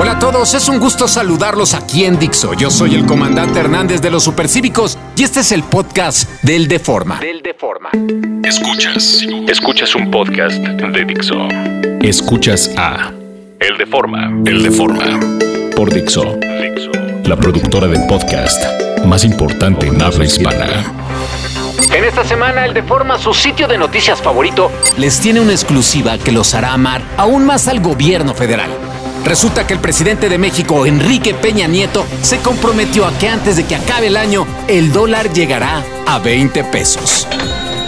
Hola a todos, es un gusto saludarlos aquí en Dixo. Yo soy el comandante Hernández de los Supercívicos y este es el podcast del Deforma. Del Deforma. Escuchas, escuchas un podcast de Dixo. Escuchas a El Deforma. El Deforma por Dixo, Dixo. la productora de podcast más importante en habla hispana. En esta semana, el Deforma, su sitio de noticias favorito, les tiene una exclusiva que los hará amar aún más al gobierno federal. Resulta que el presidente de México, Enrique Peña Nieto, se comprometió a que antes de que acabe el año, el dólar llegará a 20 pesos.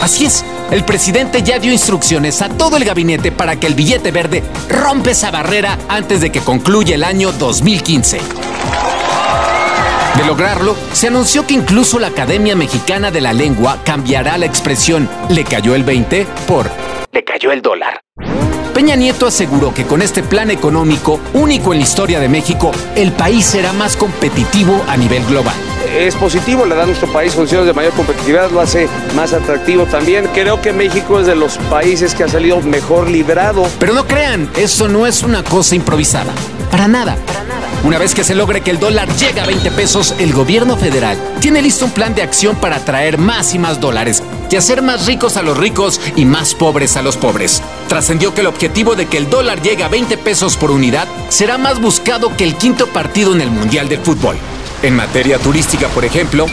Así es, el presidente ya dio instrucciones a todo el gabinete para que el billete verde rompa esa barrera antes de que concluya el año 2015. De lograrlo, se anunció que incluso la Academia Mexicana de la Lengua cambiará la expresión le cayó el 20 por le cayó el dólar. Peña Nieto aseguró que con este plan económico, único en la historia de México, el país será más competitivo a nivel global. es positivo, le da a nuestro país condiciones de mayor competitividad, lo hace más atractivo también. Creo que México es de los países que ha salido mejor librado. Pero no crean, eso no es una cosa improvisada. Para nada. Una vez que se logre que el dólar llegue a 20 pesos, el gobierno federal tiene listo un plan de acción para atraer más y más dólares y hacer más ricos a los ricos y más pobres a los pobres. Trascendió que el objetivo de que el dólar llegue a 20 pesos por unidad será más buscado que el quinto partido en el Mundial de Fútbol. En materia turística, por ejemplo,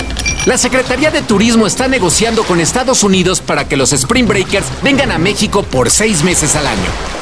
la Secretaría de Turismo está negociando con Estados Unidos para que los Spring Breakers vengan a México por seis meses al año.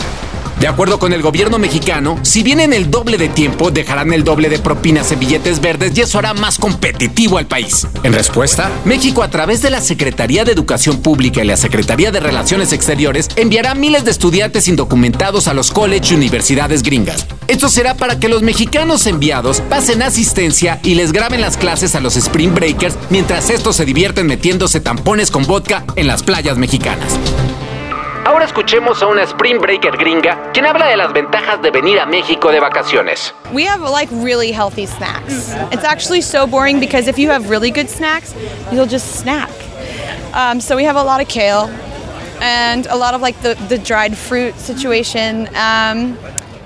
De acuerdo con el gobierno mexicano, si vienen el doble de tiempo, dejarán el doble de propinas en billetes verdes y eso hará más competitivo al país. En respuesta, México a través de la Secretaría de Educación Pública y la Secretaría de Relaciones Exteriores enviará miles de estudiantes indocumentados a los college y universidades gringas. Esto será para que los mexicanos enviados pasen asistencia y les graben las clases a los Spring Breakers mientras estos se divierten metiéndose tampones con vodka en las playas mexicanas. Ahora escuchemos a una Spring Breaker gringa quien habla de las ventajas de venir a México de vacaciones. We have like really healthy snacks. It's actually so boring because if you have really good snacks, you'll just snack. Um, so we have a lot of kale and a lot of like the, the dried fruit situation, um,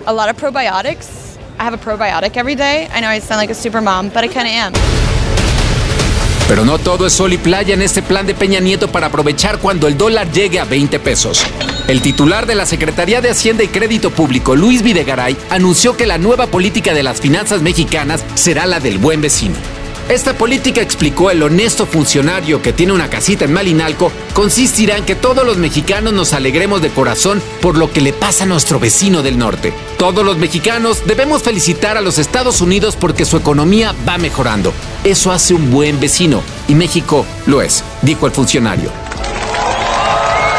a lot of probiotics. I have a probiotic every day. I know I sound like a super mom, but I kind of am. Pero no todo es sol y playa en este plan de Peña Nieto para aprovechar cuando el dólar llegue a 20 pesos. El titular de la Secretaría de Hacienda y Crédito Público, Luis Videgaray, anunció que la nueva política de las finanzas mexicanas será la del buen vecino. Esta política, explicó el honesto funcionario que tiene una casita en Malinalco, consistirá en que todos los mexicanos nos alegremos de corazón por lo que le pasa a nuestro vecino del norte. Todos los mexicanos debemos felicitar a los Estados Unidos porque su economía va mejorando. Eso hace un buen vecino y México lo es, dijo el funcionario.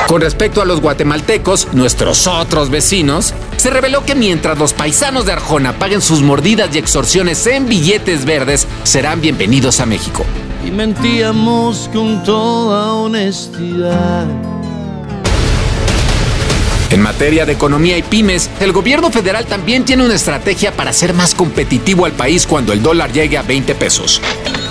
Con respecto a los guatemaltecos, nuestros otros vecinos, se reveló que mientras los paisanos de Arjona paguen sus mordidas y extorsiones en billetes verdes, serán bienvenidos a México. y mentíamos con toda honestidad. En materia de economía y pymes, el gobierno federal también tiene una estrategia para hacer más competitivo al país cuando el dólar llegue a 20 pesos.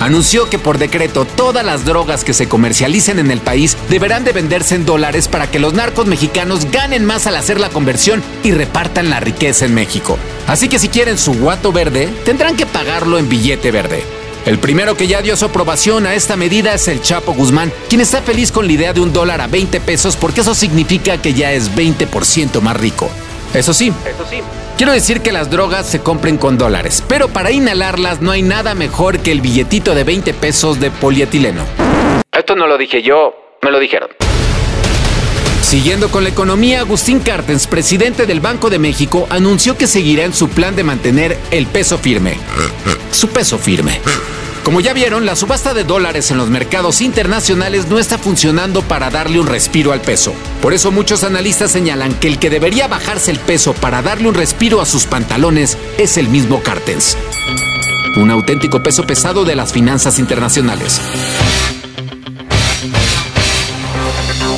Anunció que por decreto todas las drogas que se comercialicen en el país deberán de venderse en dólares para que los narcos mexicanos ganen más al hacer la conversión y repartan la riqueza en México. Así que si quieren su guato verde, tendrán que pagarlo en billete verde. El primero que ya dio su aprobación a esta medida es el Chapo Guzmán, quien está feliz con la idea de un dólar a 20 pesos porque eso significa que ya es 20% más rico. Eso sí, Eso sí. Quiero decir que las drogas se compren con dólares, pero para inhalarlas no hay nada mejor que el billetito de 20 pesos de polietileno. Esto no lo dije yo, me lo dijeron. Siguiendo con la economía, Agustín Cartens, presidente del Banco de México, anunció que seguirá en su plan de mantener el peso firme. Su peso firme. Como ya vieron, la subasta de dólares en los mercados internacionales no está funcionando para darle un respiro al peso. Por eso muchos analistas señalan que el que debería bajarse el peso para darle un respiro a sus pantalones es el mismo Cartens. Un auténtico peso pesado de las finanzas internacionales.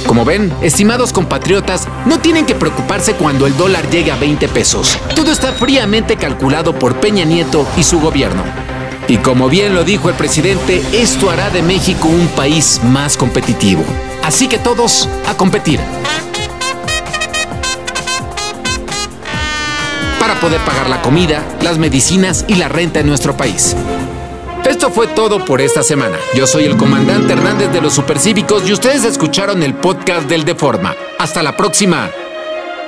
Como ven, estimados compatriotas, no tienen que preocuparse cuando el dólar llegue a 20 pesos. Todo está fríamente calculado por Peña Nieto y su gobierno. Y como bien lo dijo el presidente, esto hará de México un país más competitivo. Así que todos a competir. para poder pagar la comida, las medicinas y la renta en nuestro país. Esto fue todo por esta semana. Yo soy el comandante Hernández de los Supercívicos y ustedes escucharon el podcast del Deforma. Hasta la próxima.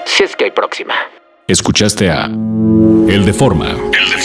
Si es que hay próxima. Escuchaste a El Deforma. El Deforma.